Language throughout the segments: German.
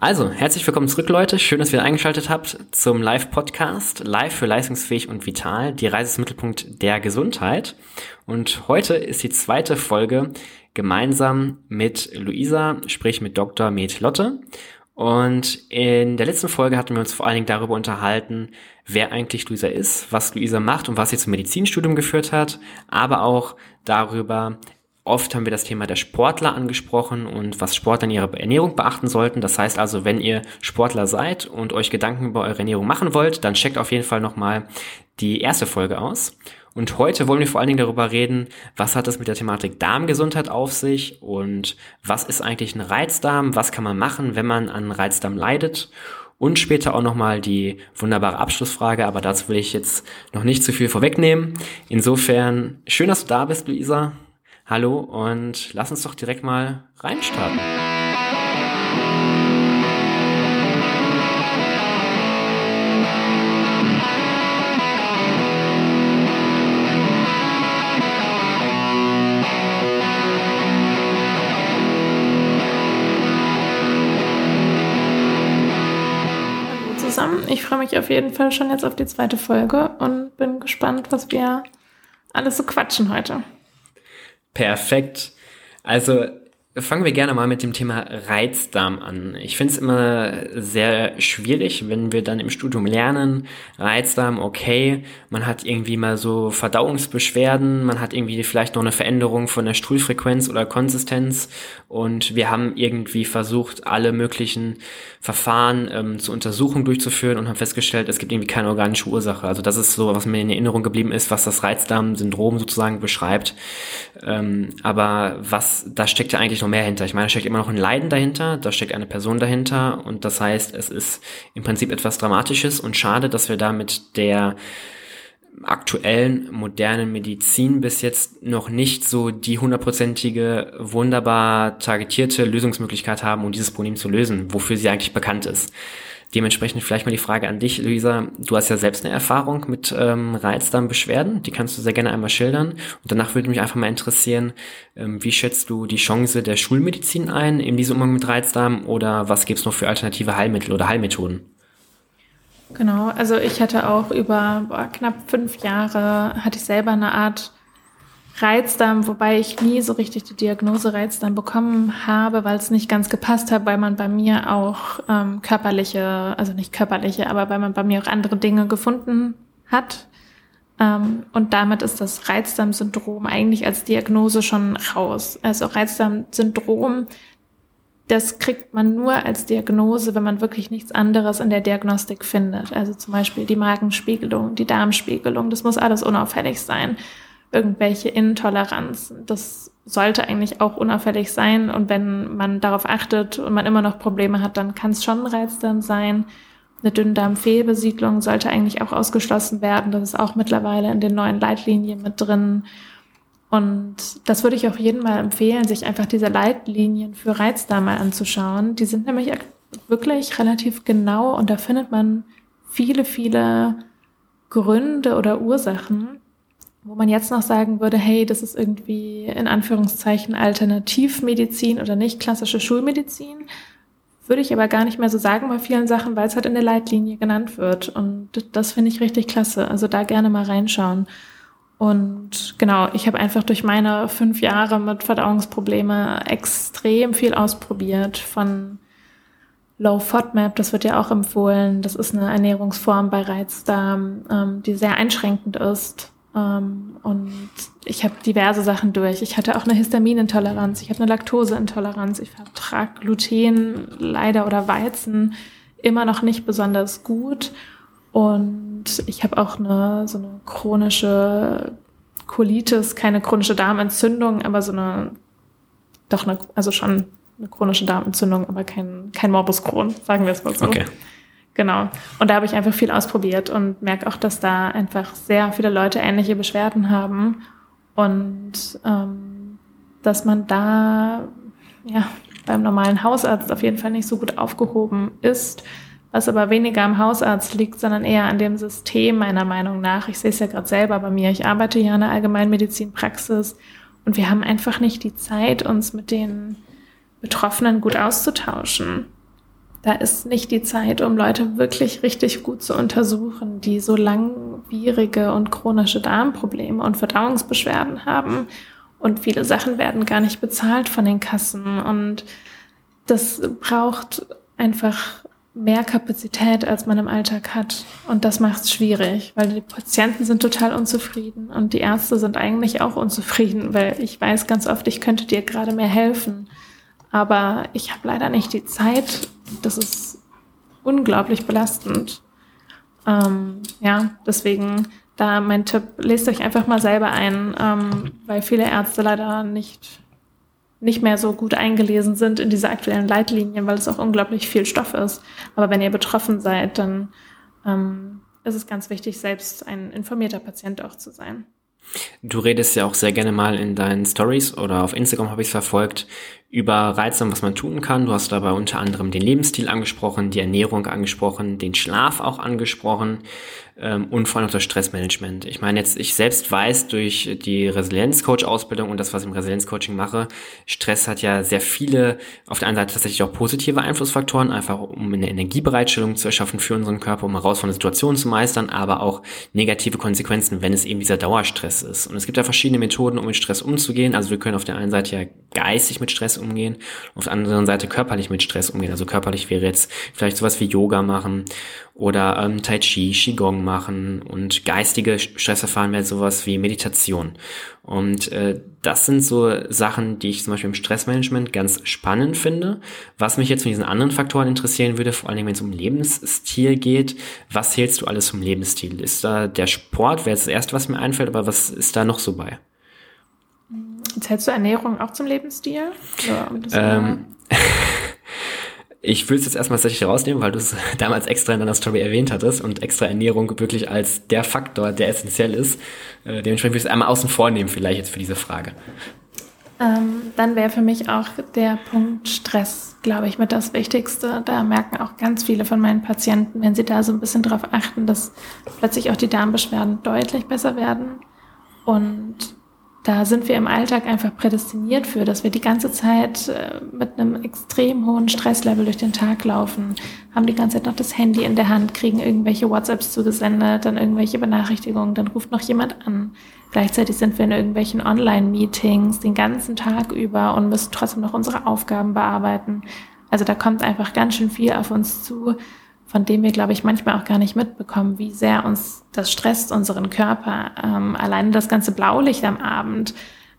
Also, herzlich willkommen zurück, Leute. Schön, dass ihr eingeschaltet habt zum Live-Podcast. Live für leistungsfähig und vital. Die Reise ist Mittelpunkt der Gesundheit. Und heute ist die zweite Folge gemeinsam mit Luisa, sprich mit Dr. Med Lotte. Und in der letzten Folge hatten wir uns vor allen Dingen darüber unterhalten, wer eigentlich Luisa ist, was Luisa macht und was sie zum Medizinstudium geführt hat, aber auch darüber, Oft haben wir das Thema der Sportler angesprochen und was Sportler in ihrer Ernährung beachten sollten. Das heißt also, wenn ihr Sportler seid und euch Gedanken über eure Ernährung machen wollt, dann checkt auf jeden Fall nochmal die erste Folge aus. Und heute wollen wir vor allen Dingen darüber reden, was hat es mit der Thematik Darmgesundheit auf sich und was ist eigentlich ein Reizdarm, was kann man machen, wenn man an Reizdarm leidet und später auch nochmal die wunderbare Abschlussfrage, aber dazu will ich jetzt noch nicht zu viel vorwegnehmen. Insofern, schön, dass du da bist, Luisa. Hallo und lass uns doch direkt mal reinstarten. zusammen. Ich freue mich auf jeden Fall schon jetzt auf die zweite Folge und bin gespannt, was wir alles so quatschen heute. Perfekt. Also fangen wir gerne mal mit dem Thema Reizdarm an. Ich finde es immer sehr schwierig, wenn wir dann im Studium lernen, Reizdarm, okay, man hat irgendwie mal so Verdauungsbeschwerden, man hat irgendwie vielleicht noch eine Veränderung von der Stuhlfrequenz oder Konsistenz und wir haben irgendwie versucht, alle möglichen Verfahren ähm, zur Untersuchung durchzuführen und haben festgestellt, es gibt irgendwie keine organische Ursache. Also das ist so, was mir in Erinnerung geblieben ist, was das Reizdarm-Syndrom sozusagen beschreibt. Ähm, aber was, da steckt ja eigentlich noch mehr hinter. Ich meine, da steckt immer noch ein Leiden dahinter, da steckt eine Person dahinter und das heißt, es ist im Prinzip etwas Dramatisches und schade, dass wir da mit der aktuellen modernen Medizin bis jetzt noch nicht so die hundertprozentige, wunderbar targetierte Lösungsmöglichkeit haben, um dieses Problem zu lösen, wofür sie eigentlich bekannt ist. Dementsprechend vielleicht mal die Frage an dich, Luisa. Du hast ja selbst eine Erfahrung mit ähm, Reizdarmbeschwerden. Die kannst du sehr gerne einmal schildern. Und danach würde mich einfach mal interessieren, ähm, wie schätzt du die Chance der Schulmedizin ein in diesem Umgang mit Reizdarm oder was gibt es noch für alternative Heilmittel oder Heilmethoden? Genau, also ich hatte auch über boah, knapp fünf Jahre, hatte ich selber eine Art Reizdarm, wobei ich nie so richtig die Diagnose Reizdarm bekommen habe, weil es nicht ganz gepasst hat, weil man bei mir auch ähm, körperliche, also nicht körperliche, aber weil man bei mir auch andere Dinge gefunden hat. Ähm, und damit ist das Reizdarmsyndrom eigentlich als Diagnose schon raus. Also Reizdarmsyndrom, das kriegt man nur als Diagnose, wenn man wirklich nichts anderes in der Diagnostik findet. Also zum Beispiel die Magenspiegelung, die Darmspiegelung, das muss alles unauffällig sein irgendwelche Intoleranzen. Das sollte eigentlich auch unauffällig sein. Und wenn man darauf achtet und man immer noch Probleme hat, dann kann es schon ein Reizdarm sein. Eine Dünndarmfehlbesiedlung sollte eigentlich auch ausgeschlossen werden. Das ist auch mittlerweile in den neuen Leitlinien mit drin. Und das würde ich auch jedem mal empfehlen, sich einfach diese Leitlinien für Reizdarm mal anzuschauen. Die sind nämlich wirklich relativ genau und da findet man viele, viele Gründe oder Ursachen, wo man jetzt noch sagen würde, hey, das ist irgendwie in Anführungszeichen Alternativmedizin oder nicht klassische Schulmedizin, würde ich aber gar nicht mehr so sagen bei vielen Sachen, weil es halt in der Leitlinie genannt wird. Und das finde ich richtig klasse. Also da gerne mal reinschauen. Und genau, ich habe einfach durch meine fünf Jahre mit Verdauungsprobleme extrem viel ausprobiert von Low FODMAP, das wird ja auch empfohlen. Das ist eine Ernährungsform bei Reizdarm, ähm, die sehr einschränkend ist ähm, und ich habe diverse Sachen durch. Ich hatte auch eine Histaminintoleranz, ich habe eine Laktoseintoleranz, ich vertrage Gluten leider oder Weizen immer noch nicht besonders gut. Und ich habe auch eine so eine chronische Colitis, keine chronische Darmentzündung, aber so eine, doch eine, also schon eine chronische Darmentzündung, aber kein, kein Morbus Crohn, sagen wir es mal so. Okay. Genau. Und da habe ich einfach viel ausprobiert und merke auch, dass da einfach sehr viele Leute ähnliche Beschwerden haben und ähm, dass man da ja beim normalen Hausarzt auf jeden Fall nicht so gut aufgehoben ist, was aber weniger am Hausarzt liegt, sondern eher an dem System meiner Meinung nach. Ich sehe es ja gerade selber bei mir. Ich arbeite ja in der Allgemeinmedizinpraxis und wir haben einfach nicht die Zeit, uns mit den Betroffenen gut auszutauschen. Da ist nicht die Zeit, um Leute wirklich richtig gut zu untersuchen, die so langwierige und chronische Darmprobleme und Verdauungsbeschwerden haben. Und viele Sachen werden gar nicht bezahlt von den Kassen. Und das braucht einfach mehr Kapazität, als man im Alltag hat. Und das macht es schwierig, weil die Patienten sind total unzufrieden und die Ärzte sind eigentlich auch unzufrieden, weil ich weiß ganz oft, ich könnte dir gerade mehr helfen. Aber ich habe leider nicht die Zeit. Das ist unglaublich belastend. Ähm, ja, deswegen da mein Tipp, lest euch einfach mal selber ein, ähm, weil viele Ärzte leider nicht nicht mehr so gut eingelesen sind in diese aktuellen Leitlinien, weil es auch unglaublich viel Stoff ist. Aber wenn ihr betroffen seid, dann ähm, ist es ganz wichtig, selbst ein informierter Patient auch zu sein. Du redest ja auch sehr gerne mal in deinen Stories oder auf Instagram habe ich es verfolgt über Reizung, was man tun kann. Du hast dabei unter anderem den Lebensstil angesprochen, die Ernährung angesprochen, den Schlaf auch angesprochen ähm, und vor allem auch das Stressmanagement. Ich meine jetzt, ich selbst weiß durch die Resilienzcoach-Ausbildung und das, was ich im Resilienzcoaching mache, Stress hat ja sehr viele, auf der einen Seite tatsächlich auch positive Einflussfaktoren, einfach um eine Energiebereitstellung zu erschaffen für unseren Körper, um herausfordernde Situationen zu meistern, aber auch negative Konsequenzen, wenn es eben dieser Dauerstress ist. Und es gibt ja verschiedene Methoden, um mit Stress umzugehen. Also wir können auf der einen Seite ja geistig mit Stress umgehen, auf der anderen Seite körperlich mit Stress umgehen. Also körperlich wäre jetzt vielleicht sowas wie Yoga machen oder ähm, Tai Chi, Qigong machen und geistige Stressverfahren wäre sowas wie Meditation. Und äh, das sind so Sachen, die ich zum Beispiel im Stressmanagement ganz spannend finde. Was mich jetzt von diesen anderen Faktoren interessieren würde, vor allem wenn es um Lebensstil geht, was hältst du alles zum Lebensstil? Ist da der Sport, wäre das erste, was mir einfällt, aber was ist da noch so bei? Zählst du Ernährung auch zum Lebensstil? Ähm, ich will es jetzt erstmal tatsächlich rausnehmen, weil du es damals extra in deiner Story erwähnt hattest und extra Ernährung wirklich als der Faktor, der essentiell ist. Äh, dementsprechend will ich es einmal außen vor nehmen, vielleicht jetzt für diese Frage. Ähm, dann wäre für mich auch der Punkt Stress, glaube ich, mit das Wichtigste. Da merken auch ganz viele von meinen Patienten, wenn sie da so ein bisschen drauf achten, dass plötzlich auch die Darmbeschwerden deutlich besser werden. Und da sind wir im Alltag einfach prädestiniert für, dass wir die ganze Zeit äh, mit einem extrem hohen Stresslevel durch den Tag laufen, haben die ganze Zeit noch das Handy in der Hand, kriegen irgendwelche WhatsApps zugesendet, dann irgendwelche Benachrichtigungen, dann ruft noch jemand an. Gleichzeitig sind wir in irgendwelchen Online-Meetings den ganzen Tag über und müssen trotzdem noch unsere Aufgaben bearbeiten. Also da kommt einfach ganz schön viel auf uns zu, von dem wir, glaube ich, manchmal auch gar nicht mitbekommen, wie sehr uns das stresst, unseren Körper. Ähm, alleine das ganze Blaulicht am Abend,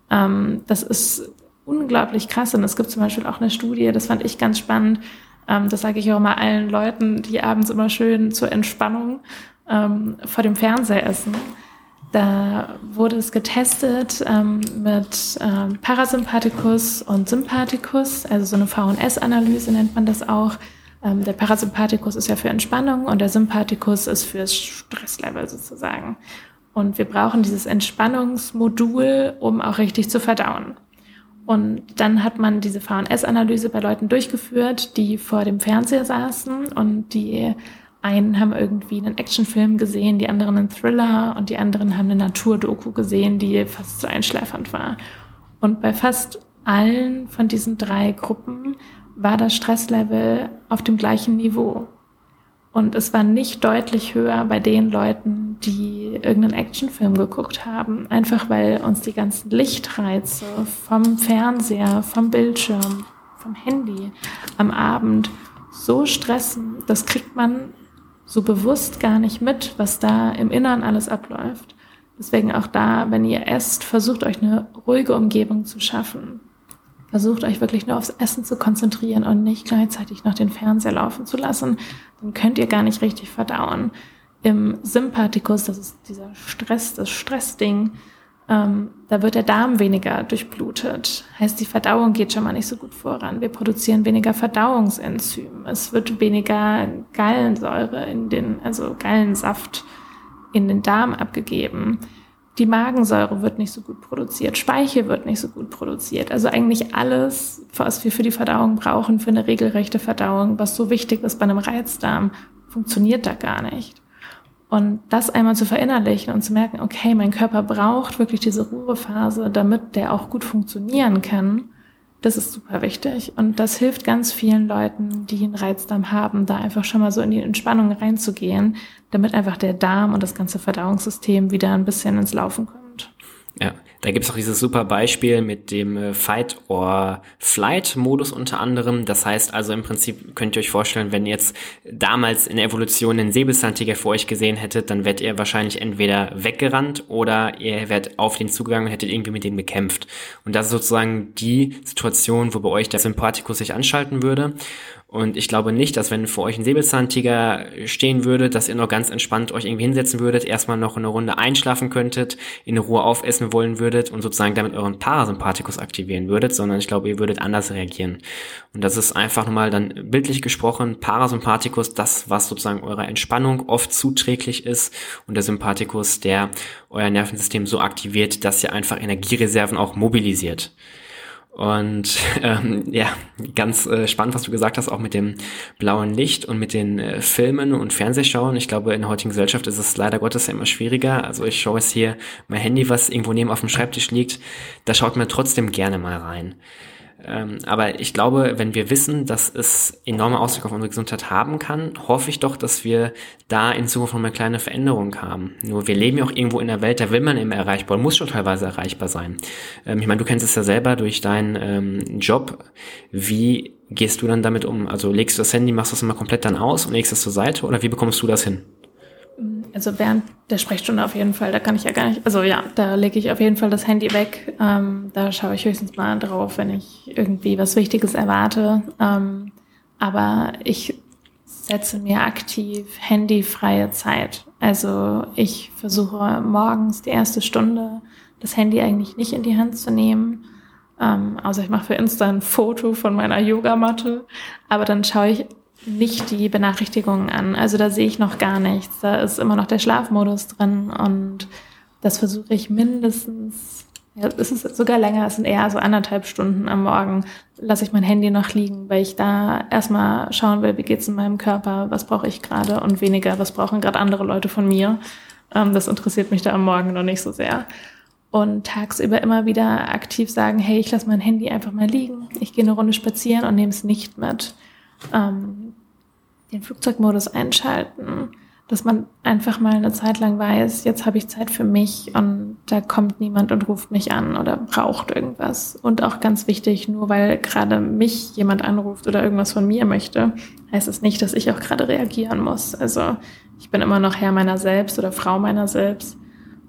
ähm, das ist unglaublich krass. Und es gibt zum Beispiel auch eine Studie, das fand ich ganz spannend. Ähm, das sage ich auch mal allen Leuten, die abends immer schön zur Entspannung ähm, vor dem Fernseher essen. Da wurde es getestet ähm, mit ähm, Parasympathikus und Sympathikus, also so eine VNS-Analyse nennt man das auch. Ähm, der Parasympathikus ist ja für Entspannung und der Sympathikus ist fürs Stresslevel sozusagen. Und wir brauchen dieses Entspannungsmodul, um auch richtig zu verdauen. Und dann hat man diese VNS-Analyse bei Leuten durchgeführt, die vor dem Fernseher saßen und die einen haben irgendwie einen Actionfilm gesehen, die anderen einen Thriller und die anderen haben eine Naturdoku gesehen, die fast so einschläfernd war. Und bei fast allen von diesen drei Gruppen war das Stresslevel auf dem gleichen Niveau. Und es war nicht deutlich höher bei den Leuten, die irgendeinen Actionfilm geguckt haben. Einfach weil uns die ganzen Lichtreize vom Fernseher, vom Bildschirm, vom Handy am Abend so stressen, das kriegt man so bewusst gar nicht mit, was da im Innern alles abläuft. Deswegen auch da, wenn ihr esst, versucht euch eine ruhige Umgebung zu schaffen. Versucht euch wirklich nur aufs Essen zu konzentrieren und nicht gleichzeitig noch den Fernseher laufen zu lassen. Dann könnt ihr gar nicht richtig verdauen. Im Sympathikus, das ist dieser Stress, das Stressding, ähm, da wird der Darm weniger durchblutet. Heißt, die Verdauung geht schon mal nicht so gut voran. Wir produzieren weniger Verdauungsenzym. Es wird weniger Gallensäure in den, also Gallensaft in den Darm abgegeben. Die Magensäure wird nicht so gut produziert, Speichel wird nicht so gut produziert. Also eigentlich alles, was wir für die Verdauung brauchen, für eine regelrechte Verdauung, was so wichtig ist bei einem Reizdarm, funktioniert da gar nicht. Und das einmal zu verinnerlichen und zu merken, okay, mein Körper braucht wirklich diese Ruhephase, damit der auch gut funktionieren kann, Das ist super wichtig. Und das hilft ganz vielen Leuten, die einen Reizdarm haben, da einfach schon mal so in die Entspannung reinzugehen, damit einfach der Darm und das ganze Verdauungssystem wieder ein bisschen ins Laufen kommt. Ja, da gibt's auch dieses super Beispiel mit dem äh, Fight or Flight Modus unter anderem. Das heißt also im Prinzip könnt ihr euch vorstellen, wenn ihr jetzt damals in der Evolution einen Säbelzahntiger vor euch gesehen hättet, dann wärt ihr wahrscheinlich entweder weggerannt oder ihr wärt auf den zugegangen und hättet irgendwie mit dem gekämpft. Und das ist sozusagen die Situation, wo bei euch der Sympathikus sich anschalten würde. Und ich glaube nicht, dass wenn vor euch ein Säbelzahntiger stehen würde, dass ihr noch ganz entspannt euch irgendwie hinsetzen würdet, erstmal noch eine Runde einschlafen könntet, in Ruhe aufessen wollen würdet und sozusagen damit euren Parasympathikus aktivieren würdet, sondern ich glaube, ihr würdet anders reagieren. Und das ist einfach nochmal dann bildlich gesprochen, Parasympathikus, das, was sozusagen eurer Entspannung oft zuträglich ist und der Sympathikus, der euer Nervensystem so aktiviert, dass ihr einfach Energiereserven auch mobilisiert. Und ähm, ja, ganz äh, spannend, was du gesagt hast, auch mit dem blauen Licht und mit den äh, Filmen und Fernsehschauen. Ich glaube, in der heutigen Gesellschaft ist es leider Gottes ja immer schwieriger. Also ich schaue jetzt hier mein Handy, was irgendwo neben auf dem Schreibtisch liegt, da schaut man trotzdem gerne mal rein. Ähm, aber ich glaube, wenn wir wissen, dass es enorme Auswirkungen auf unsere Gesundheit haben kann, hoffe ich doch, dass wir da in Zukunft noch eine kleine Veränderung haben. Nur wir leben ja auch irgendwo in der Welt, da will man immer erreichbar und muss schon teilweise erreichbar sein. Ähm, ich meine, du kennst es ja selber durch deinen ähm, Job. Wie gehst du dann damit um? Also legst du das Handy, machst das immer komplett dann aus und legst es zur Seite oder wie bekommst du das hin? Also während der Sprechstunde auf jeden Fall, da kann ich ja gar nicht, also ja, da lege ich auf jeden Fall das Handy weg. Ähm, da schaue ich höchstens mal drauf, wenn ich irgendwie was Wichtiges erwarte. Ähm, aber ich setze mir aktiv handyfreie Zeit. Also ich versuche morgens die erste Stunde das Handy eigentlich nicht in die Hand zu nehmen. Ähm, also ich mache für Insta ein Foto von meiner Yogamatte, aber dann schaue ich nicht die Benachrichtigungen an. Also da sehe ich noch gar nichts. Da ist immer noch der Schlafmodus drin und das versuche ich mindestens, ja, es ist sogar länger, es sind eher so anderthalb Stunden am Morgen, lasse ich mein Handy noch liegen, weil ich da erstmal schauen will, wie geht's in meinem Körper, was brauche ich gerade und weniger, was brauchen gerade andere Leute von mir. Ähm, das interessiert mich da am Morgen noch nicht so sehr. Und tagsüber immer wieder aktiv sagen, hey, ich lasse mein Handy einfach mal liegen, ich gehe eine Runde spazieren und nehme es nicht mit ähm, den Flugzeugmodus einschalten, dass man einfach mal eine Zeit lang weiß, jetzt habe ich Zeit für mich und da kommt niemand und ruft mich an oder braucht irgendwas. Und auch ganz wichtig, nur weil gerade mich jemand anruft oder irgendwas von mir möchte, heißt es nicht, dass ich auch gerade reagieren muss. Also ich bin immer noch Herr meiner selbst oder Frau meiner selbst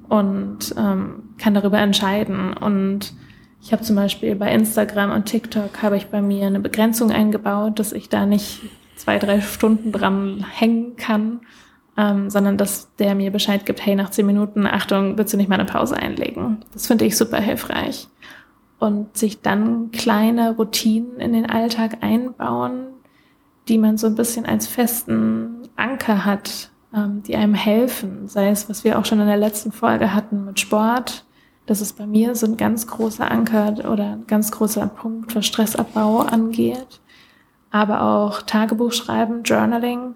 und ähm, kann darüber entscheiden. Und ich habe zum Beispiel bei Instagram und TikTok habe ich bei mir eine Begrenzung eingebaut, dass ich da nicht zwei, drei Stunden dran hängen kann, ähm, sondern dass der mir Bescheid gibt, hey, nach zehn Minuten, Achtung, willst du nicht mal eine Pause einlegen? Das finde ich super hilfreich. Und sich dann kleine Routinen in den Alltag einbauen, die man so ein bisschen als festen Anker hat, ähm, die einem helfen. Sei es, was wir auch schon in der letzten Folge hatten mit Sport, das ist bei mir so ein ganz großer Anker oder ein ganz großer Punkt, was Stressabbau angeht. Aber auch Tagebuch schreiben, Journaling,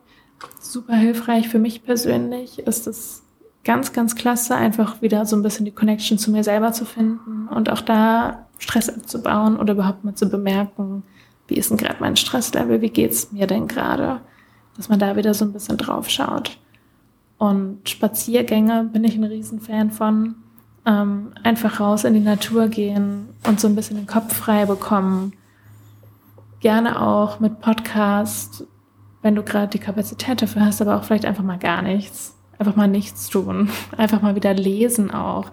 super hilfreich für mich persönlich. Ist es ganz, ganz klasse, einfach wieder so ein bisschen die Connection zu mir selber zu finden und auch da Stress abzubauen oder überhaupt mal zu bemerken, wie ist denn gerade mein Stresslevel, wie geht's mir denn gerade, dass man da wieder so ein bisschen drauf schaut. Und Spaziergänge bin ich ein Riesenfan von ähm, einfach raus in die Natur gehen und so ein bisschen den Kopf frei bekommen. Gerne auch mit Podcast, wenn du gerade die Kapazität dafür hast, aber auch vielleicht einfach mal gar nichts. Einfach mal nichts tun. Einfach mal wieder lesen auch.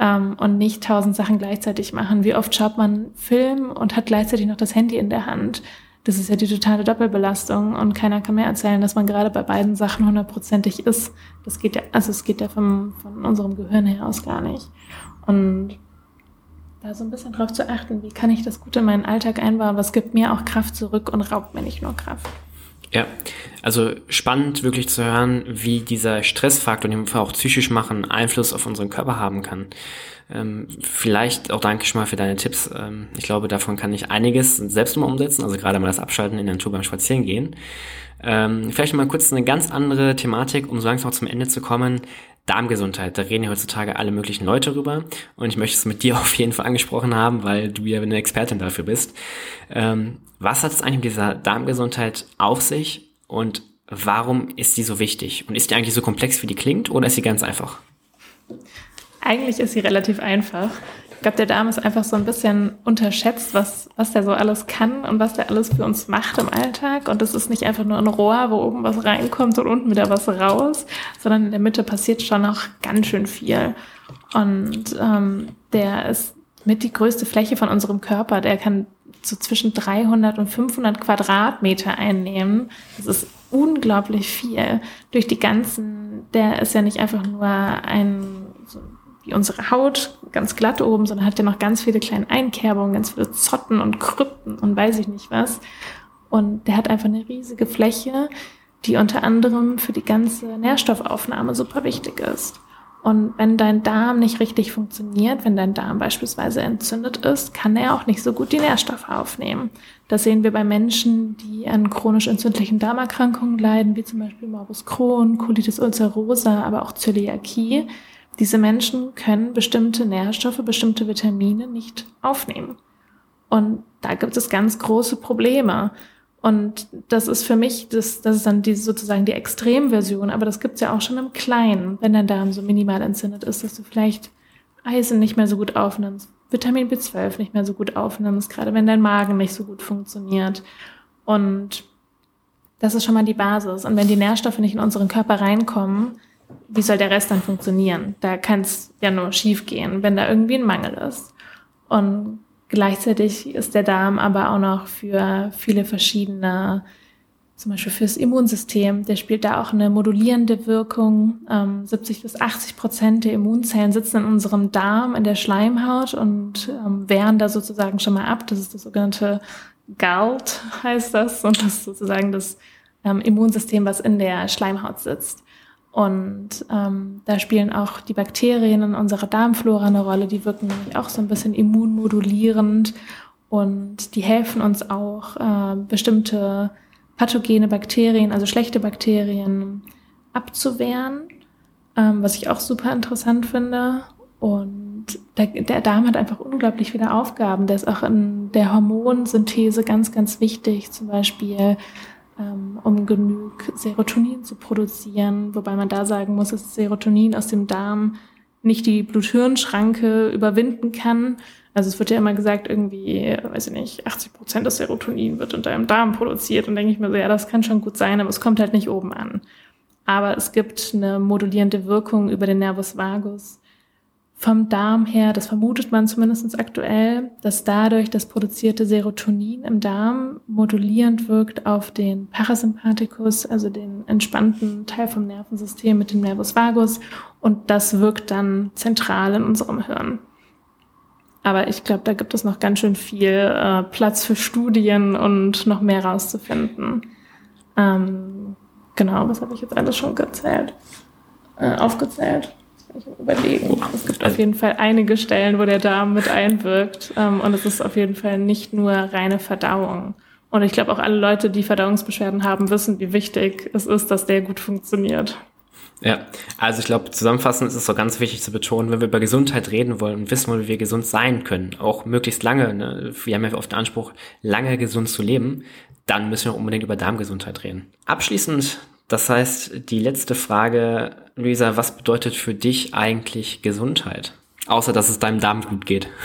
Ähm, und nicht tausend Sachen gleichzeitig machen. Wie oft schaut man Film und hat gleichzeitig noch das Handy in der Hand? Das ist ja die totale Doppelbelastung und keiner kann mir erzählen, dass man gerade bei beiden Sachen hundertprozentig ist. Das geht ja, also es geht ja vom, von unserem Gehirn her aus gar nicht. Und da so ein bisschen drauf zu achten, wie kann ich das gut in meinen Alltag einbauen, was gibt mir auch Kraft zurück und raubt mir nicht nur Kraft. Ja, also spannend wirklich zu hören, wie dieser Stressfaktor, den wir auch psychisch machen, Einfluss auf unseren Körper haben kann. Ähm, vielleicht auch danke schon mal für deine Tipps. Ähm, ich glaube, davon kann ich einiges selbst mal umsetzen, also gerade mal das Abschalten in der Natur beim Spazierengehen. Ähm, vielleicht mal kurz eine ganz andere Thematik, um so langsam zum Ende zu kommen. Darmgesundheit. Da reden ja heutzutage alle möglichen Leute drüber. Und ich möchte es mit dir auf jeden Fall angesprochen haben, weil du ja eine Expertin dafür bist. Ähm, was hat es eigentlich mit dieser Darmgesundheit auf sich und warum ist sie so wichtig? Und ist die eigentlich so komplex, wie die klingt, oder ist sie ganz einfach? Eigentlich ist sie relativ einfach. Ich glaube, der Darm ist einfach so ein bisschen unterschätzt, was, was der so alles kann und was der alles für uns macht im Alltag. Und das ist nicht einfach nur ein Rohr, wo oben was reinkommt und unten wieder was raus, sondern in der Mitte passiert schon noch ganz schön viel. Und ähm, der ist mit die größte Fläche von unserem Körper. Der kann so zwischen 300 und 500 Quadratmeter einnehmen. Das ist unglaublich viel. Durch die ganzen, der ist ja nicht einfach nur ein, so wie unsere Haut, ganz glatt oben, sondern hat ja noch ganz viele kleine Einkerbungen, ganz viele Zotten und Krypten und weiß ich nicht was. Und der hat einfach eine riesige Fläche, die unter anderem für die ganze Nährstoffaufnahme super wichtig ist. Und wenn dein Darm nicht richtig funktioniert, wenn dein Darm beispielsweise entzündet ist, kann er auch nicht so gut die Nährstoffe aufnehmen. Das sehen wir bei Menschen, die an chronisch entzündlichen Darmerkrankungen leiden, wie zum Beispiel Morbus Crohn, Colitis ulcerosa, aber auch Zöliakie. Diese Menschen können bestimmte Nährstoffe, bestimmte Vitamine nicht aufnehmen. Und da gibt es ganz große Probleme. Und das ist für mich, das, das ist dann die, sozusagen die Extremversion, aber das gibt's ja auch schon im Kleinen, wenn dein Darm so minimal entzündet ist, dass du vielleicht Eisen nicht mehr so gut aufnimmst, Vitamin B12 nicht mehr so gut aufnimmst, gerade wenn dein Magen nicht so gut funktioniert. Und das ist schon mal die Basis. Und wenn die Nährstoffe nicht in unseren Körper reinkommen, wie soll der Rest dann funktionieren? Da kann es ja nur schief gehen, wenn da irgendwie ein Mangel ist. Und gleichzeitig ist der Darm aber auch noch für viele verschiedene, zum Beispiel fürs Immunsystem, der spielt da auch eine modulierende Wirkung. Ähm, 70 bis 80 Prozent der Immunzellen sitzen in unserem Darm, in der Schleimhaut und ähm, wehren da sozusagen schon mal ab. Das ist das sogenannte GALT, heißt das. Und das ist sozusagen das ähm, Immunsystem, was in der Schleimhaut sitzt. Und ähm, da spielen auch die Bakterien in unserer Darmflora eine Rolle. Die wirken nämlich auch so ein bisschen immunmodulierend und die helfen uns auch, äh, bestimmte pathogene Bakterien, also schlechte Bakterien abzuwehren, ähm, was ich auch super interessant finde. Und der, der Darm hat einfach unglaublich viele Aufgaben. Der ist auch in der Hormonsynthese ganz, ganz wichtig. Zum Beispiel um genug Serotonin zu produzieren, wobei man da sagen muss, dass Serotonin aus dem Darm nicht die Blut-Hirn-Schranke überwinden kann. Also es wird ja immer gesagt, irgendwie, weiß ich nicht, 80 Prozent des Serotonin wird in deinem Darm produziert. Und denke ich mir so, ja, das kann schon gut sein, aber es kommt halt nicht oben an. Aber es gibt eine modulierende Wirkung über den Nervus vagus, vom Darm her, das vermutet man zumindest aktuell, dass dadurch das produzierte Serotonin im Darm modulierend wirkt auf den Parasympathikus, also den entspannten Teil vom Nervensystem mit dem Nervus vagus und das wirkt dann zentral in unserem Hirn. Aber ich glaube, da gibt es noch ganz schön viel äh, Platz für Studien und noch mehr rauszufinden. Ähm, genau, was habe ich jetzt alles schon gezählt? Äh, aufgezählt? Ich überlegen. Es gibt auf jeden Fall einige Stellen, wo der Darm mit einwirkt. Ähm, und es ist auf jeden Fall nicht nur reine Verdauung. Und ich glaube auch alle Leute, die Verdauungsbeschwerden haben, wissen, wie wichtig es ist, dass der gut funktioniert. Ja, also ich glaube, zusammenfassend ist es so ganz wichtig zu betonen, wenn wir über Gesundheit reden wollen und wissen wollen, wie wir gesund sein können, auch möglichst lange, ne? wir haben ja oft den Anspruch, lange gesund zu leben, dann müssen wir unbedingt über Darmgesundheit reden. Abschließend das heißt, die letzte Frage, Luisa, was bedeutet für dich eigentlich Gesundheit? Außer, dass es deinem Darm gut geht.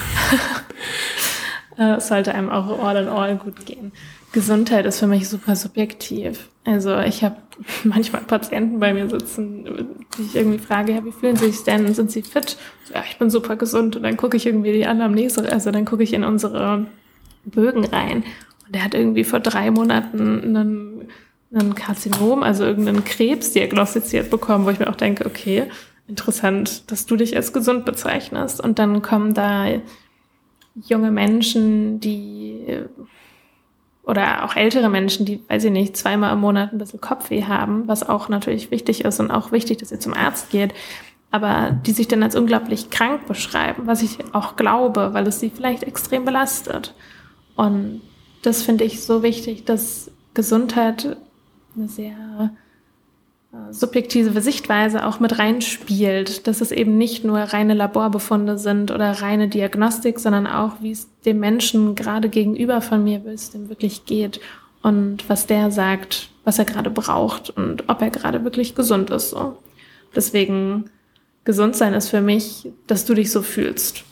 Äh, es sollte einem auch all in all gut gehen. Gesundheit ist für mich super subjektiv. Also ich habe manchmal Patienten bei mir sitzen, die ich irgendwie frage, ja, wie fühlen Sie sich denn? Sind Sie fit? Ja, ich bin super gesund. Und dann gucke ich irgendwie die Anamnese, also dann gucke ich in unsere Bögen rein. Und der hat irgendwie vor drei Monaten einen ein Karzinom, also irgendeinen Krebs diagnostiziert bekommen, wo ich mir auch denke, okay, interessant, dass du dich als gesund bezeichnest. Und dann kommen da junge Menschen, die oder auch ältere Menschen, die, weiß ich nicht, zweimal im Monat ein bisschen Kopfweh haben, was auch natürlich wichtig ist und auch wichtig, dass ihr zum Arzt geht, aber die sich dann als unglaublich krank beschreiben, was ich auch glaube, weil es sie vielleicht extrem belastet. Und das finde ich so wichtig, dass Gesundheit eine sehr subjektive Sichtweise auch mit reinspielt, dass es eben nicht nur reine Laborbefunde sind oder reine Diagnostik, sondern auch, wie es dem Menschen gerade gegenüber von mir, wie es dem wirklich geht und was der sagt, was er gerade braucht und ob er gerade wirklich gesund ist. So. Deswegen gesund sein ist für mich, dass du dich so fühlst.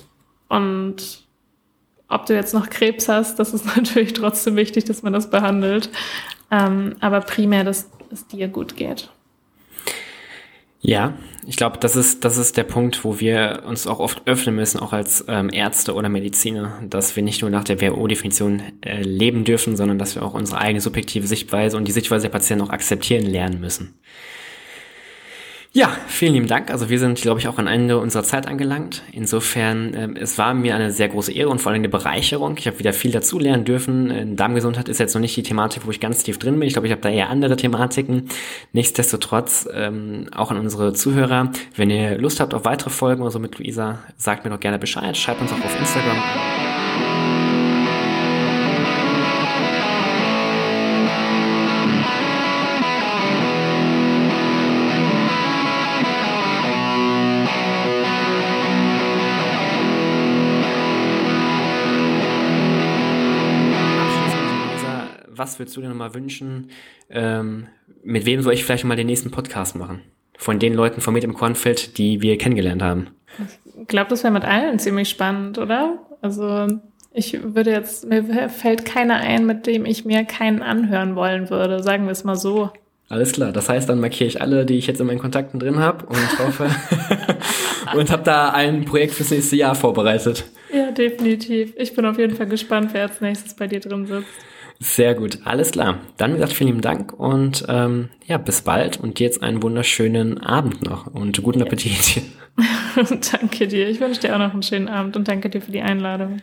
Und ob du jetzt noch Krebs hast, das ist natürlich trotzdem wichtig, dass man das behandelt. Ähm, aber primär, dass es dir gut geht. Ja, ich glaube, das ist, das ist der Punkt, wo wir uns auch oft öffnen müssen, auch als ähm, Ärzte oder Mediziner, dass wir nicht nur nach der WHO-Definition äh, leben dürfen, sondern dass wir auch unsere eigene subjektive Sichtweise und die Sichtweise der Patienten auch akzeptieren lernen müssen. Ja, vielen lieben Dank. Also wir sind, glaube ich, auch am Ende unserer Zeit angelangt. Insofern, ähm, es war mir eine sehr große Ehre und vor allem eine Bereicherung. Ich habe wieder viel dazu lernen dürfen. Äh, Darmgesundheit ist jetzt noch nicht die Thematik, wo ich ganz tief drin bin. Ich glaube, ich habe da eher andere Thematiken. Nichtsdestotrotz, ähm, auch an unsere Zuhörer, wenn ihr Lust habt auf weitere Folgen oder so mit Luisa, sagt mir doch gerne Bescheid. Schreibt uns auch auf Instagram was würdest du dir nochmal wünschen? Ähm, mit wem soll ich vielleicht mal den nächsten Podcast machen? Von den Leuten von Med im Kornfeld, die wir kennengelernt haben. Ich glaube, das wäre mit allen ziemlich spannend, oder? Also ich würde jetzt, mir fällt keiner ein, mit dem ich mir keinen anhören wollen würde, sagen wir es mal so. Alles klar, das heißt, dann markiere ich alle, die ich jetzt in meinen Kontakten drin habe und hoffe und habe da ein Projekt fürs nächste Jahr vorbereitet. Ja, definitiv. Ich bin auf jeden Fall gespannt, wer als nächstes bei dir drin sitzt. Sehr gut, alles klar. Dann wie gesagt, vielen lieben Dank und ähm, ja, bis bald und jetzt einen wunderschönen Abend noch und guten Appetit. danke dir. Ich wünsche dir auch noch einen schönen Abend und danke dir für die Einladung.